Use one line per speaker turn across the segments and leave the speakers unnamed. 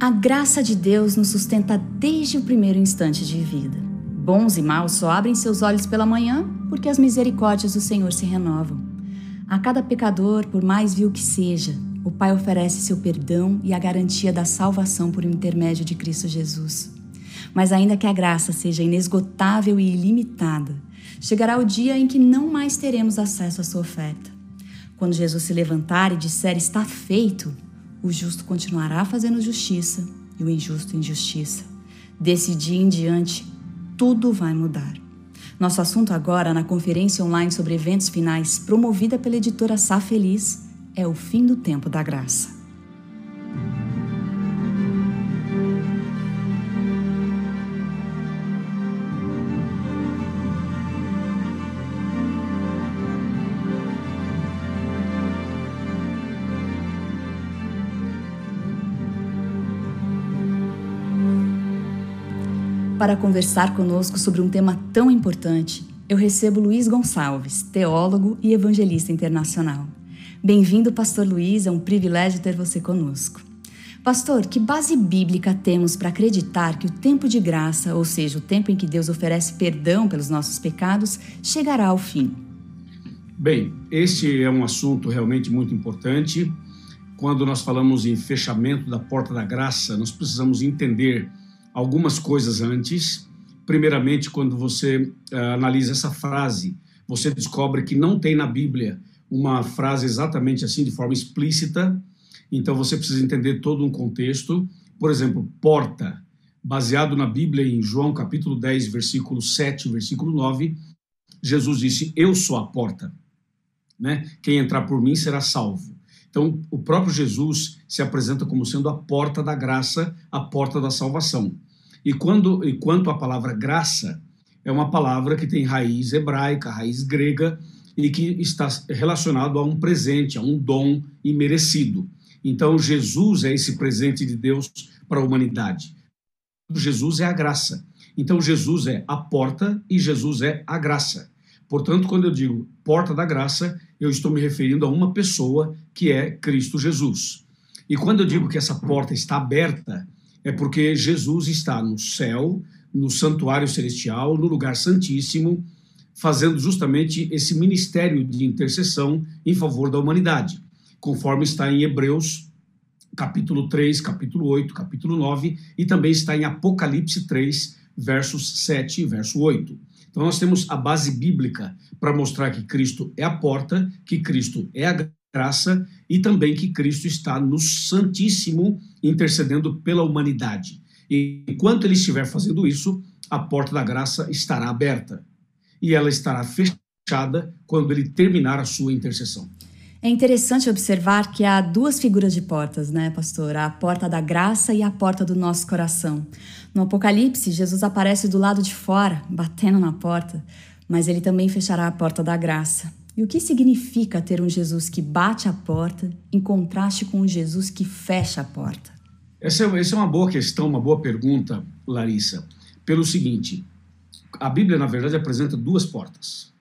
A graça de Deus nos sustenta desde o primeiro instante de vida. Bons e maus só abrem seus olhos pela manhã porque as misericórdias do Senhor se renovam. A cada pecador, por mais vil que seja, o Pai oferece seu perdão e a garantia da salvação por intermédio de Cristo Jesus. Mas ainda que a graça seja inesgotável e ilimitada, chegará o dia em que não mais teremos acesso à sua oferta. Quando Jesus se levantar e disser está feito, o justo continuará fazendo justiça e o injusto injustiça. Desse dia em diante, tudo vai mudar. Nosso assunto agora na conferência online sobre eventos finais, promovida pela editora Sá Feliz, é o fim do tempo da graça. Para conversar conosco sobre um tema tão importante, eu recebo Luiz Gonçalves, teólogo e evangelista internacional. Bem-vindo, Pastor Luiz, é um privilégio ter você conosco. Pastor, que base bíblica temos para acreditar que o tempo de graça, ou seja, o tempo em que Deus oferece perdão pelos nossos pecados, chegará ao fim?
Bem, este é um assunto realmente muito importante. Quando nós falamos em fechamento da porta da graça, nós precisamos entender algumas coisas antes. Primeiramente, quando você uh, analisa essa frase, você descobre que não tem na Bíblia uma frase exatamente assim, de forma explícita. Então você precisa entender todo um contexto. Por exemplo, porta, baseado na Bíblia em João capítulo 10, versículo 7, versículo 9, Jesus disse: "Eu sou a porta". Né? Quem entrar por mim será salvo. Então, o próprio Jesus se apresenta como sendo a porta da graça, a porta da salvação. E quando e quanto à palavra graça, é uma palavra que tem raiz hebraica, raiz grega e que está relacionado a um presente, a um dom imerecido. Então, Jesus é esse presente de Deus para a humanidade. Jesus é a graça. Então, Jesus é a porta e Jesus é a graça. Portanto, quando eu digo porta da graça, eu estou me referindo a uma pessoa que é Cristo Jesus. E quando eu digo que essa porta está aberta, é porque Jesus está no céu, no santuário celestial, no lugar santíssimo, fazendo justamente esse ministério de intercessão em favor da humanidade, conforme está em Hebreus capítulo 3, capítulo 8, capítulo 9 e também está em Apocalipse 3, versos 7 e verso 8. Então, nós temos a base bíblica para mostrar que Cristo é a porta, que Cristo é a graça e também que Cristo está no Santíssimo intercedendo pela humanidade. E enquanto ele estiver fazendo isso, a porta da graça estará aberta e ela estará fechada quando ele terminar a sua intercessão.
É interessante observar que há duas figuras de portas, né, pastor? A porta da graça e a porta do nosso coração. No Apocalipse, Jesus aparece do lado de fora, batendo na porta, mas ele também fechará a porta da graça. E o que significa ter um Jesus que bate a porta em contraste com um Jesus que fecha a porta?
Essa é, essa é uma boa questão, uma boa pergunta, Larissa. Pelo seguinte, a Bíblia, na verdade, apresenta duas portas.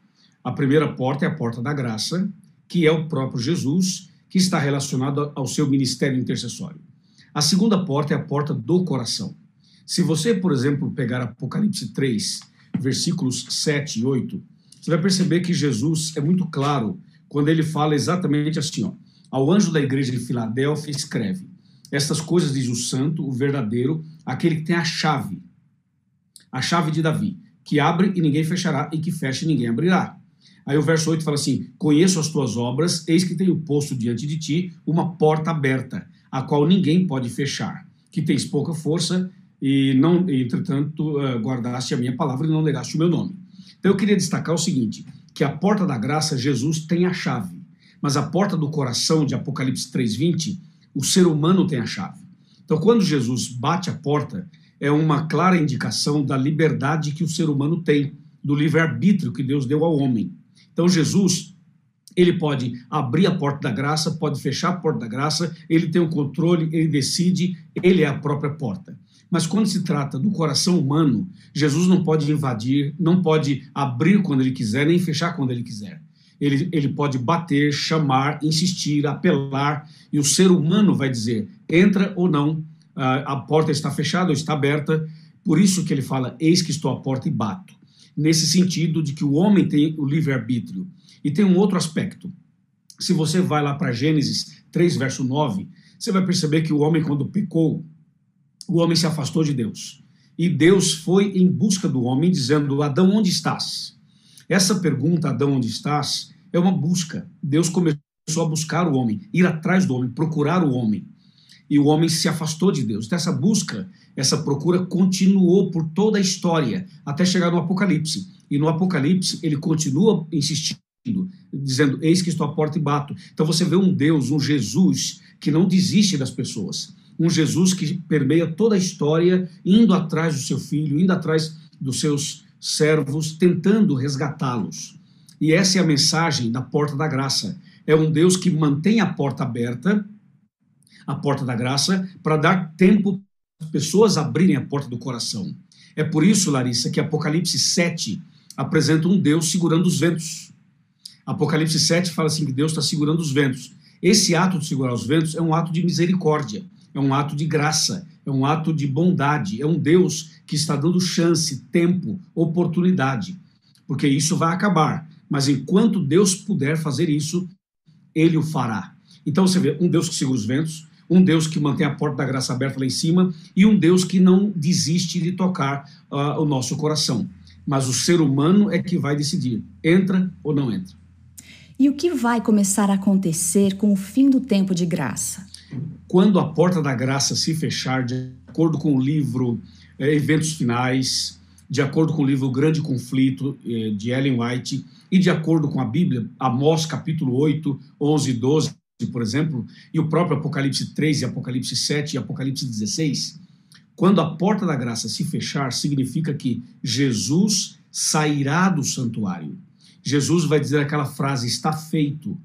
A primeira porta é a porta da graça, que é o próprio Jesus, que está relacionado ao seu ministério intercessório. A segunda porta é a porta do coração. Se você, por exemplo, pegar Apocalipse 3, versículos 7 e 8, você vai perceber que Jesus é muito claro quando ele fala exatamente assim: ó, ao anjo da igreja de Filadélfia, escreve: Estas coisas diz o santo, o verdadeiro, aquele que tem a chave, a chave de Davi, que abre e ninguém fechará, e que fecha e ninguém abrirá. Aí o verso 8 fala assim: Conheço as tuas obras, eis que tenho posto diante de ti uma porta aberta, a qual ninguém pode fechar, que tens pouca força e não, entretanto, eh, guardaste a minha palavra e não negaste o meu nome. Então eu queria destacar o seguinte, que a porta da graça, Jesus tem a chave, mas a porta do coração, de Apocalipse 3:20, o ser humano tem a chave. Então quando Jesus bate a porta, é uma clara indicação da liberdade que o ser humano tem, do livre-arbítrio que Deus deu ao homem. Então Jesus, ele pode abrir a porta da graça, pode fechar a porta da graça, ele tem o controle, ele decide, ele é a própria porta. Mas quando se trata do coração humano, Jesus não pode invadir, não pode abrir quando ele quiser, nem fechar quando ele quiser. Ele, ele pode bater, chamar, insistir, apelar, e o ser humano vai dizer entra ou não, a porta está fechada ou está aberta, por isso que ele fala: Eis que estou à porta e bato. Nesse sentido de que o homem tem o livre-arbítrio. E tem um outro aspecto. Se você vai lá para Gênesis 3, verso 9, você vai perceber que o homem, quando pecou, o homem se afastou de Deus. E Deus foi em busca do homem, dizendo: Adão, onde estás? Essa pergunta, Adão, onde estás, é uma busca. Deus começou a buscar o homem, ir atrás do homem, procurar o homem e o homem se afastou de Deus. Então, essa busca, essa procura continuou por toda a história, até chegar no Apocalipse. E no Apocalipse, ele continua insistindo, dizendo: Eis que estou à porta e bato. Então, você vê um Deus, um Jesus, que não desiste das pessoas. Um Jesus que permeia toda a história, indo atrás do seu filho, indo atrás dos seus servos, tentando resgatá-los. E essa é a mensagem da porta da graça. É um Deus que mantém a porta aberta a porta da graça para dar tempo para as pessoas abrirem a porta do coração. É por isso, Larissa, que Apocalipse 7 apresenta um Deus segurando os ventos. Apocalipse 7 fala assim que Deus está segurando os ventos. Esse ato de segurar os ventos é um ato de misericórdia, é um ato de graça, é um ato de bondade, é um Deus que está dando chance, tempo, oportunidade, porque isso vai acabar. Mas enquanto Deus puder fazer isso, ele o fará. Então você vê um Deus que segura os ventos, um Deus que mantém a porta da graça aberta lá em cima e um Deus que não desiste de tocar uh, o nosso coração. Mas o ser humano é que vai decidir: entra ou não entra.
E o que vai começar a acontecer com o fim do tempo de graça?
Quando a porta da graça se fechar, de acordo com o livro eh, Eventos Finais, de acordo com o livro Grande Conflito, eh, de Ellen White, e de acordo com a Bíblia, Amós capítulo 8, 11 e 12, por exemplo, e o próprio Apocalipse 3 e Apocalipse 7 e Apocalipse 16, quando a porta da graça se fechar, significa que Jesus sairá do santuário. Jesus vai dizer aquela frase: está feito,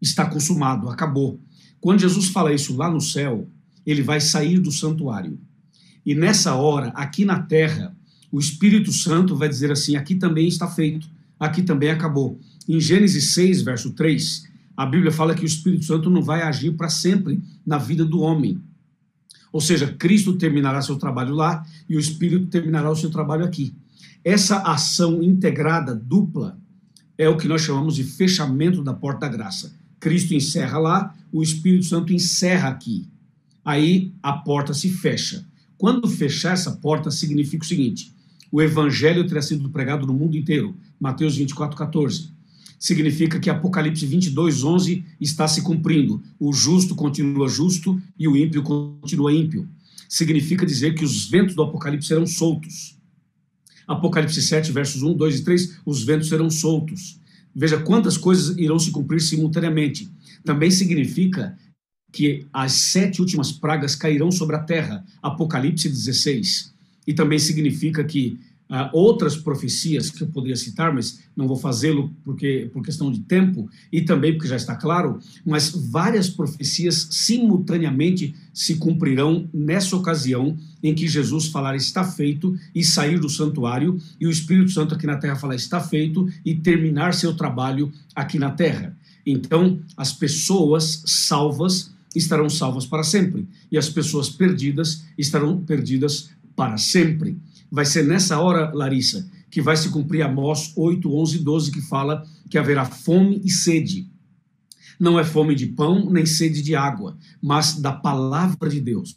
está consumado, acabou. Quando Jesus fala isso lá no céu, ele vai sair do santuário. E nessa hora, aqui na terra, o Espírito Santo vai dizer assim: aqui também está feito, aqui também acabou. Em Gênesis 6, verso 3, a Bíblia fala que o Espírito Santo não vai agir para sempre na vida do homem. Ou seja, Cristo terminará seu trabalho lá e o Espírito terminará o seu trabalho aqui. Essa ação integrada, dupla, é o que nós chamamos de fechamento da porta da graça. Cristo encerra lá, o Espírito Santo encerra aqui. Aí a porta se fecha. Quando fechar essa porta, significa o seguinte: o evangelho terá sido pregado no mundo inteiro. Mateus 24, 14 significa que Apocalipse 22, 11 está se cumprindo. O justo continua justo e o ímpio continua ímpio. Significa dizer que os ventos do Apocalipse serão soltos. Apocalipse 7, versos 1, 2 e 3, os ventos serão soltos. Veja quantas coisas irão se cumprir simultaneamente. Também significa que as sete últimas pragas cairão sobre a terra. Apocalipse 16. E também significa que Uh, outras profecias que eu poderia citar, mas não vou fazê-lo porque por questão de tempo e também porque já está claro, mas várias profecias simultaneamente se cumprirão nessa ocasião em que Jesus falar está feito e sair do santuário e o Espírito Santo aqui na terra falar está feito e terminar seu trabalho aqui na terra. Então, as pessoas salvas estarão salvas para sempre e as pessoas perdidas estarão perdidas para sempre. Vai ser nessa hora, Larissa, que vai se cumprir Amós 8, 11 e 12, que fala que haverá fome e sede. Não é fome de pão, nem sede de água, mas da palavra de Deus.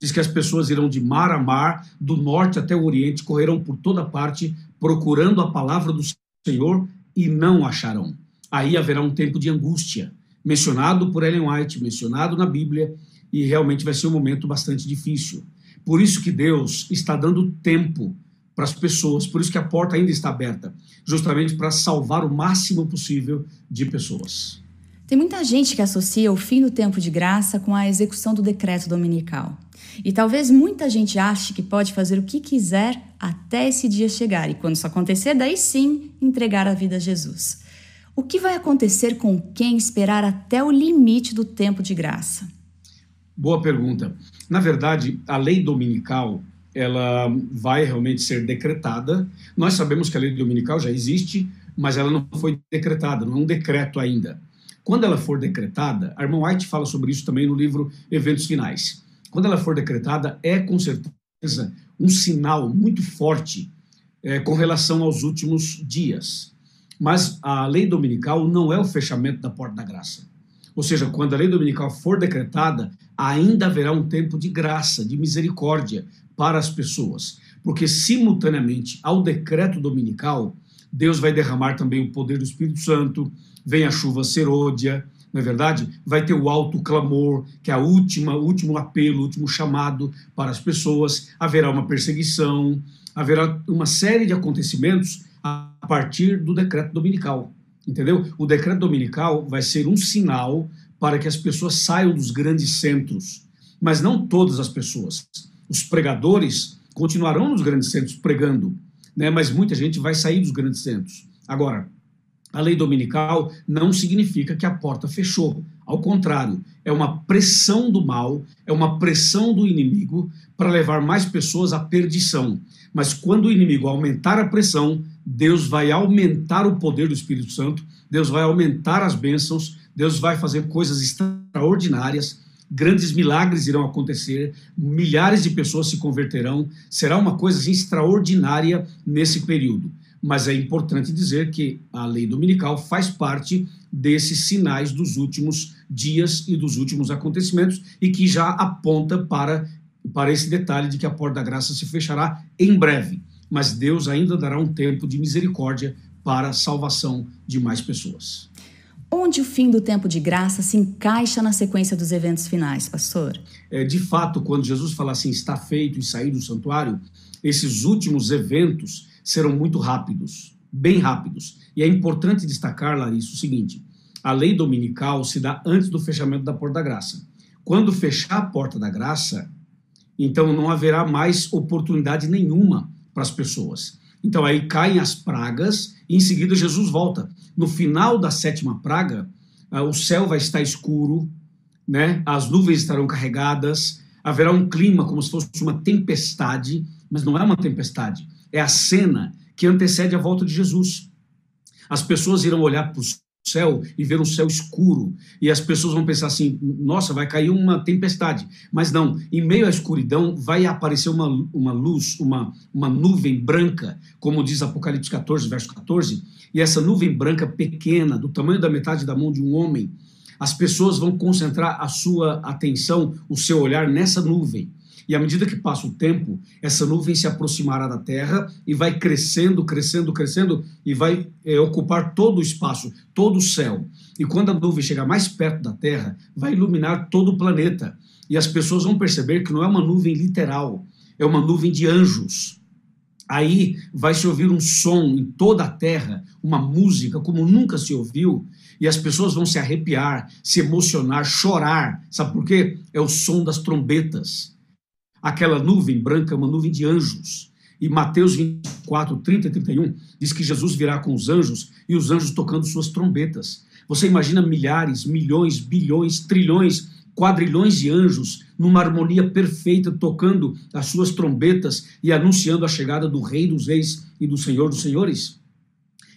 Diz que as pessoas irão de mar a mar, do norte até o oriente, correrão por toda parte, procurando a palavra do Senhor e não acharão. Aí haverá um tempo de angústia, mencionado por Ellen White, mencionado na Bíblia, e realmente vai ser um momento bastante difícil. Por isso que Deus está dando tempo para as pessoas, por isso que a porta ainda está aberta, justamente para salvar o máximo possível de pessoas.
Tem muita gente que associa o fim do tempo de graça com a execução do decreto dominical. E talvez muita gente ache que pode fazer o que quiser até esse dia chegar, e quando isso acontecer, daí sim entregar a vida a Jesus. O que vai acontecer com quem esperar até o limite do tempo de graça?
Boa pergunta. Na verdade, a lei dominical ela vai realmente ser decretada. Nós sabemos que a lei dominical já existe, mas ela não foi decretada, não é um decreto ainda. Quando ela for decretada, a irmã White fala sobre isso também no livro Eventos Finais. quando ela for decretada, é com certeza um sinal muito forte é, com relação aos últimos dias. Mas a lei dominical não é o fechamento da porta da graça. Ou seja, quando a lei dominical for decretada, ainda haverá um tempo de graça, de misericórdia para as pessoas. Porque, simultaneamente ao decreto dominical, Deus vai derramar também o poder do Espírito Santo, vem a chuva serôdia, não é verdade? Vai ter o alto clamor, que é a última, o último apelo, o último chamado para as pessoas, haverá uma perseguição, haverá uma série de acontecimentos a partir do decreto dominical. Entendeu? O decreto dominical vai ser um sinal para que as pessoas saiam dos grandes centros, mas não todas as pessoas. Os pregadores continuarão nos grandes centros pregando, né? mas muita gente vai sair dos grandes centros. Agora, a lei dominical não significa que a porta fechou. Ao contrário, é uma pressão do mal, é uma pressão do inimigo para levar mais pessoas à perdição. Mas quando o inimigo aumentar a pressão, Deus vai aumentar o poder do Espírito Santo, Deus vai aumentar as bênçãos, Deus vai fazer coisas extraordinárias, grandes milagres irão acontecer, milhares de pessoas se converterão, será uma coisa assim, extraordinária nesse período mas é importante dizer que a lei dominical faz parte desses sinais dos últimos dias e dos últimos acontecimentos e que já aponta para, para esse detalhe de que a porta da graça se fechará em breve. Mas Deus ainda dará um tempo de misericórdia para a salvação de mais pessoas.
Onde o fim do tempo de graça se encaixa na sequência dos eventos finais, pastor?
É, de fato, quando Jesus fala assim, está feito e sair do santuário, esses últimos eventos serão muito rápidos, bem rápidos. E é importante destacar, Larissa, o seguinte: a lei dominical se dá antes do fechamento da porta da graça. Quando fechar a porta da graça, então não haverá mais oportunidade nenhuma para as pessoas. Então aí caem as pragas e em seguida Jesus volta. No final da sétima praga, ah, o céu vai estar escuro, né? As nuvens estarão carregadas, haverá um clima como se fosse uma tempestade, mas não é uma tempestade, é a cena que antecede a volta de Jesus. As pessoas irão olhar para o céu e ver um céu escuro, e as pessoas vão pensar assim: nossa, vai cair uma tempestade. Mas não, em meio à escuridão vai aparecer uma, uma luz, uma, uma nuvem branca, como diz Apocalipse 14, verso 14, e essa nuvem branca pequena, do tamanho da metade da mão de um homem, as pessoas vão concentrar a sua atenção, o seu olhar nessa nuvem. E à medida que passa o tempo, essa nuvem se aproximará da Terra e vai crescendo, crescendo, crescendo e vai é, ocupar todo o espaço, todo o céu. E quando a nuvem chegar mais perto da Terra, vai iluminar todo o planeta. E as pessoas vão perceber que não é uma nuvem literal, é uma nuvem de anjos. Aí vai se ouvir um som em toda a terra, uma música como nunca se ouviu, e as pessoas vão se arrepiar, se emocionar, chorar. Sabe por quê? É o som das trombetas. Aquela nuvem branca é uma nuvem de anjos. E Mateus 24, 30 e 31 diz que Jesus virá com os anjos e os anjos tocando suas trombetas. Você imagina milhares, milhões, bilhões, trilhões, quadrilhões de anjos numa harmonia perfeita, tocando as suas trombetas e anunciando a chegada do Rei dos Reis e do Senhor dos Senhores?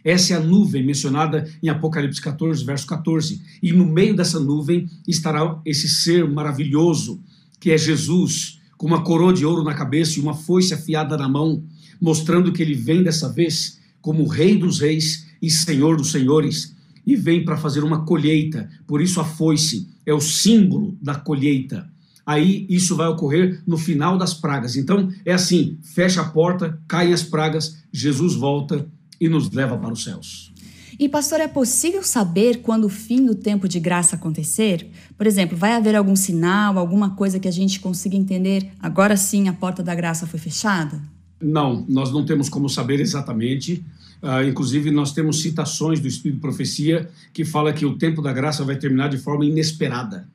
Essa é a nuvem mencionada em Apocalipse 14, verso 14. E no meio dessa nuvem estará esse ser maravilhoso, que é Jesus, com uma coroa de ouro na cabeça e uma foice afiada na mão, mostrando que ele vem dessa vez como Rei dos Reis e Senhor dos Senhores, e vem para fazer uma colheita. Por isso a foice é o símbolo da colheita. Aí isso vai ocorrer no final das pragas. Então é assim: fecha a porta, caem as pragas, Jesus volta e nos leva para os céus.
E, pastor, é possível saber quando o fim do tempo de graça acontecer? Por exemplo, vai haver algum sinal, alguma coisa que a gente consiga entender? Agora sim a porta da graça foi fechada?
Não, nós não temos como saber exatamente. Uh, inclusive, nós temos citações do Espírito de Profecia que fala que o tempo da graça vai terminar de forma inesperada.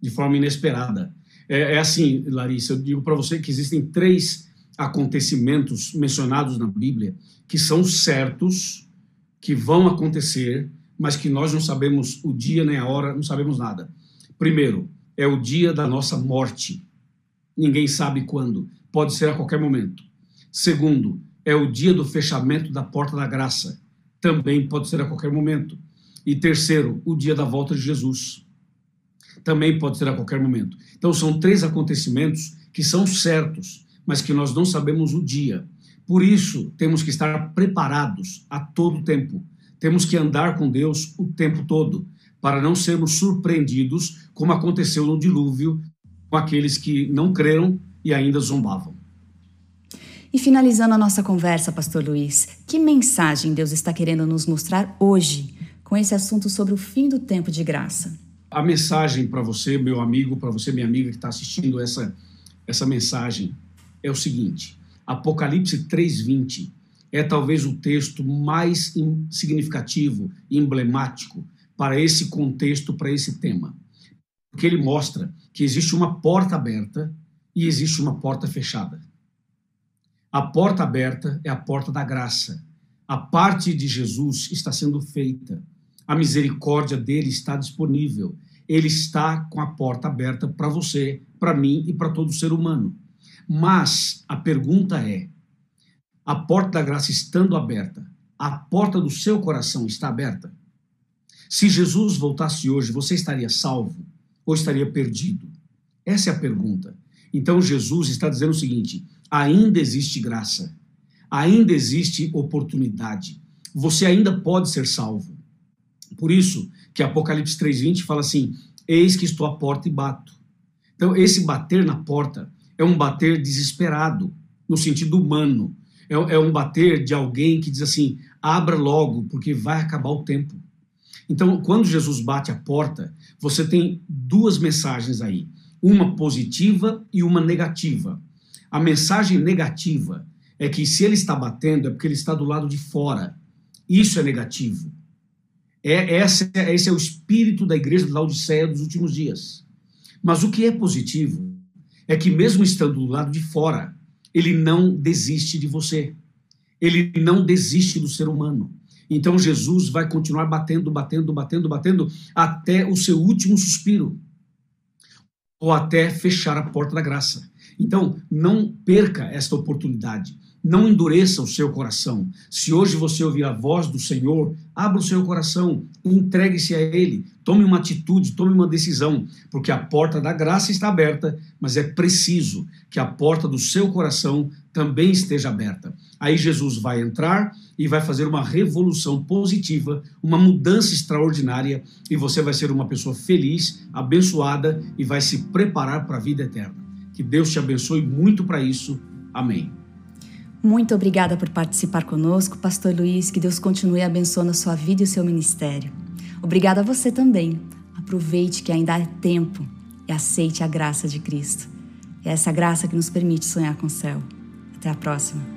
De forma inesperada. É, é assim, Larissa, eu digo para você que existem três acontecimentos mencionados na Bíblia que são certos que vão acontecer, mas que nós não sabemos o dia nem a hora, não sabemos nada. Primeiro, é o dia da nossa morte. Ninguém sabe quando, pode ser a qualquer momento. Segundo, é o dia do fechamento da porta da graça. Também pode ser a qualquer momento. E terceiro, o dia da volta de Jesus. também pode ser a qualquer momento. Então, são três acontecimentos que são certos, mas que nós não sabemos o dia. Por isso, temos que estar preparados a todo tempo. Temos que andar com Deus o tempo todo, para não sermos surpreendidos, como aconteceu no dilúvio, com aqueles que não creram e ainda zombavam.
E finalizando a nossa conversa, Pastor Luiz, que mensagem Deus está querendo nos mostrar hoje com esse assunto sobre o fim do tempo de graça?
A mensagem para você, meu amigo, para você, minha amiga que está assistindo essa, essa mensagem é o seguinte: Apocalipse 3,20 é talvez o texto mais significativo emblemático para esse contexto, para esse tema. Porque ele mostra que existe uma porta aberta e existe uma porta fechada. A porta aberta é a porta da graça. A parte de Jesus está sendo feita. A misericórdia dele está disponível. Ele está com a porta aberta para você, para mim e para todo ser humano. Mas a pergunta é: a porta da graça estando aberta, a porta do seu coração está aberta? Se Jesus voltasse hoje, você estaria salvo ou estaria perdido? Essa é a pergunta. Então Jesus está dizendo o seguinte: ainda existe graça, ainda existe oportunidade. Você ainda pode ser salvo. Por isso que Apocalipse 3:20 fala assim: Eis que estou à porta e bato. Então esse bater na porta é um bater desesperado, no sentido humano. É, é um bater de alguém que diz assim: abra logo, porque vai acabar o tempo. Então, quando Jesus bate a porta, você tem duas mensagens aí, uma positiva e uma negativa. A mensagem negativa é que se ele está batendo é porque ele está do lado de fora. Isso é negativo. É, essa, esse é o espírito da igreja de Laodiceia dos últimos dias. Mas o que é positivo é que, mesmo estando do lado de fora, ele não desiste de você. Ele não desiste do ser humano. Então Jesus vai continuar batendo, batendo, batendo, batendo até o seu último suspiro ou até fechar a porta da graça. Então, não perca esta oportunidade. Não endureça o seu coração. Se hoje você ouvir a voz do Senhor, abra o seu coração, entregue-se a Ele, tome uma atitude, tome uma decisão, porque a porta da graça está aberta, mas é preciso que a porta do seu coração também esteja aberta. Aí Jesus vai entrar e vai fazer uma revolução positiva, uma mudança extraordinária, e você vai ser uma pessoa feliz, abençoada e vai se preparar para a vida eterna. Que Deus te abençoe muito para isso. Amém.
Muito obrigada por participar conosco, Pastor Luiz. Que Deus continue abençoando a sua vida e o seu ministério. Obrigada a você também. Aproveite que ainda há tempo e aceite a graça de Cristo. É essa graça que nos permite sonhar com o céu. Até a próxima.